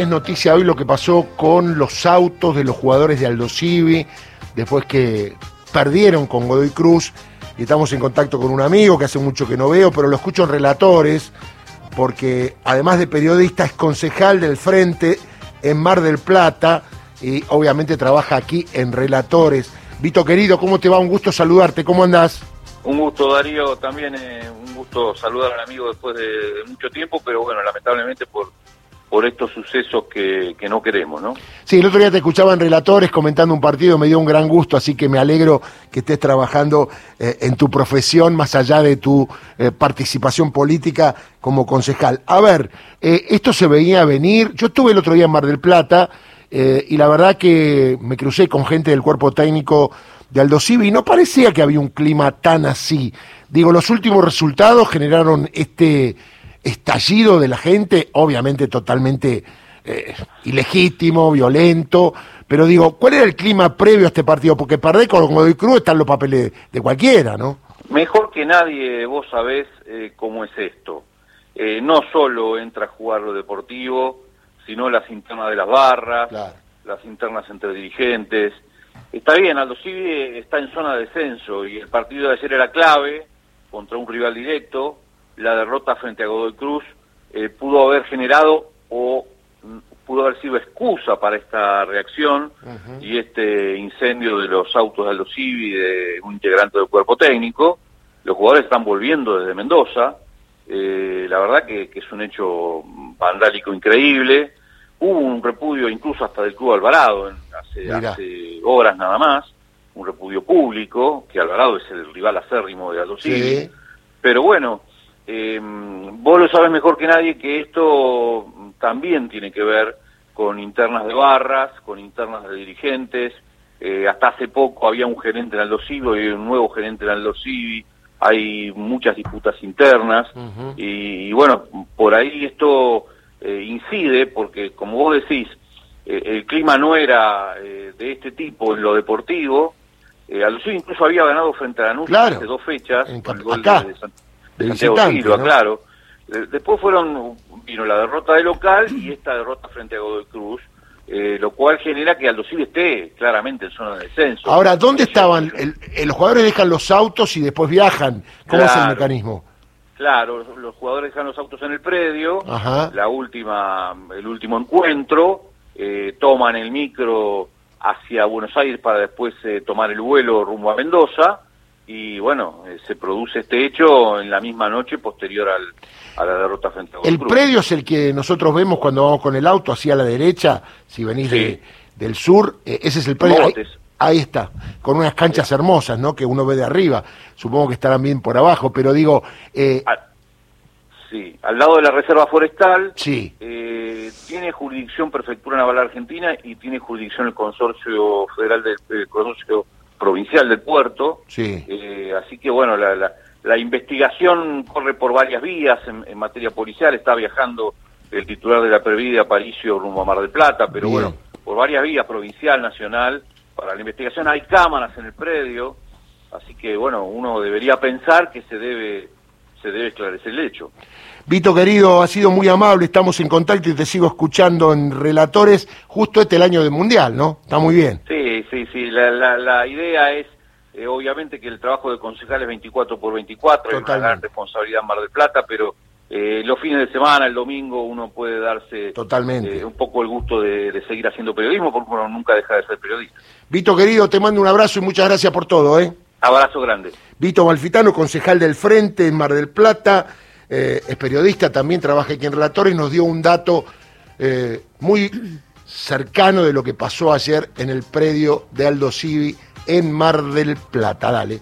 Es noticia hoy lo que pasó con los autos de los jugadores de Aldo Civi, después que perdieron con Godoy Cruz. Y estamos en contacto con un amigo que hace mucho que no veo, pero lo escucho en relatores, porque además de periodista es concejal del Frente en Mar del Plata y obviamente trabaja aquí en relatores. Vito querido, ¿cómo te va? Un gusto saludarte, ¿cómo andás? Un gusto Darío, también eh, un gusto saludar al amigo después de, de mucho tiempo, pero bueno, lamentablemente por por estos sucesos que, que, no queremos, ¿no? Sí, el otro día te escuchaba en Relatores comentando un partido, me dio un gran gusto, así que me alegro que estés trabajando eh, en tu profesión más allá de tu eh, participación política como concejal. A ver, eh, esto se veía venir, yo estuve el otro día en Mar del Plata y la verdad que me crucé con gente del cuerpo técnico de Aldo Civi y no parecía que había un clima tan así. Digo, los últimos resultados generaron este estallido de la gente, obviamente totalmente eh, ilegítimo, violento, pero digo, ¿cuál era el clima previo a este partido? Porque perder con Godoy Cruz están los papeles de cualquiera, ¿no? Mejor que nadie vos sabés eh, cómo es esto. Eh, no solo entra a jugar lo deportivo, sino las internas de las barras, claro. las internas entre dirigentes. Está bien, Aldo Civi está en zona de descenso y el partido de ayer era clave contra un rival directo, la derrota frente a Godoy Cruz eh, pudo haber generado o pudo haber sido excusa para esta reacción uh -huh. y este incendio de los autos de Aldo Civi de un integrante del cuerpo técnico. Los jugadores están volviendo desde Mendoza. Eh, la verdad que, que, es un hecho vandálico increíble. Hubo un repudio incluso hasta del Club Alvarado en, hace, hace, horas nada más. Un repudio público, que Alvarado es el rival acérrimo de Aldo Civi. Sí. Pero bueno, eh, vos lo sabes mejor que nadie que esto también tiene que ver con internas de barras, con internas de dirigentes. Eh, hasta hace poco había un gerente en Aldo Civi y un nuevo gerente en Aldo Civi. Hay muchas disputas internas uh -huh. y, y, bueno, por ahí esto eh, incide porque, como vos decís, eh, el clima no era eh, de este tipo en lo deportivo. Aldo Civi incluso había ganado frente a Lanús claro. hace dos fechas. En, con el gol acá. de, de de Santiago Silva, ¿no? claro. Después fueron, vino la derrota de local y esta derrota frente a Godoy Cruz, eh, lo cual genera que Aldo Civi esté claramente en zona de descenso. Ahora, ¿dónde estaban? El, el, los jugadores dejan los autos y después viajan. ¿Cómo claro, es el mecanismo? Claro, los jugadores dejan los autos en el predio, Ajá. la última, el último encuentro, eh, toman el micro hacia Buenos Aires para después eh, tomar el vuelo rumbo a Mendoza y bueno, eh, se produce este hecho en la misma noche posterior al, a la derrota frente a El Cruz. predio es el que nosotros vemos cuando vamos con el auto hacia la derecha, si venís sí. de, del sur, eh, ese es el predio. Ahí, ahí, está, con unas canchas hermosas, ¿no? Que uno ve de arriba. Supongo que estarán bien por abajo, pero digo... Eh, al, sí, al lado de la Reserva Forestal. Sí. Eh, tiene jurisdicción Prefectura Naval Argentina y tiene jurisdicción el Consorcio Federal del de, Consorcio provincial del puerto. Sí. Eh, así que bueno, la, la, la, investigación corre por varias vías en, en, materia policial. Está viajando el titular de la Previde, Aparicio, rumbo a Mar del Plata, pero Bien. bueno, por varias vías, provincial, nacional, para la investigación. Hay cámaras en el predio, así que bueno, uno debería pensar que se debe se debe esclarecer el hecho. Vito querido, ha sido muy amable, estamos en contacto y te sigo escuchando en relatores, justo este el año del Mundial, ¿no? Está muy bien. Sí, sí, sí, la, la, la idea es eh, obviamente que el trabajo de concejal es 24 por 24, es una gran responsabilidad en Mar del Plata, pero eh, los fines de semana, el domingo, uno puede darse Totalmente. Eh, un poco el gusto de, de, seguir haciendo periodismo, porque uno nunca deja de ser periodista. Vito querido, te mando un abrazo y muchas gracias por todo, ¿eh? Abrazo grande. Vito Malfitano, concejal del Frente en Mar del Plata, eh, es periodista, también trabaja aquí en Relatores, nos dio un dato eh, muy cercano de lo que pasó ayer en el predio de Aldo Civi en Mar del Plata. Dale.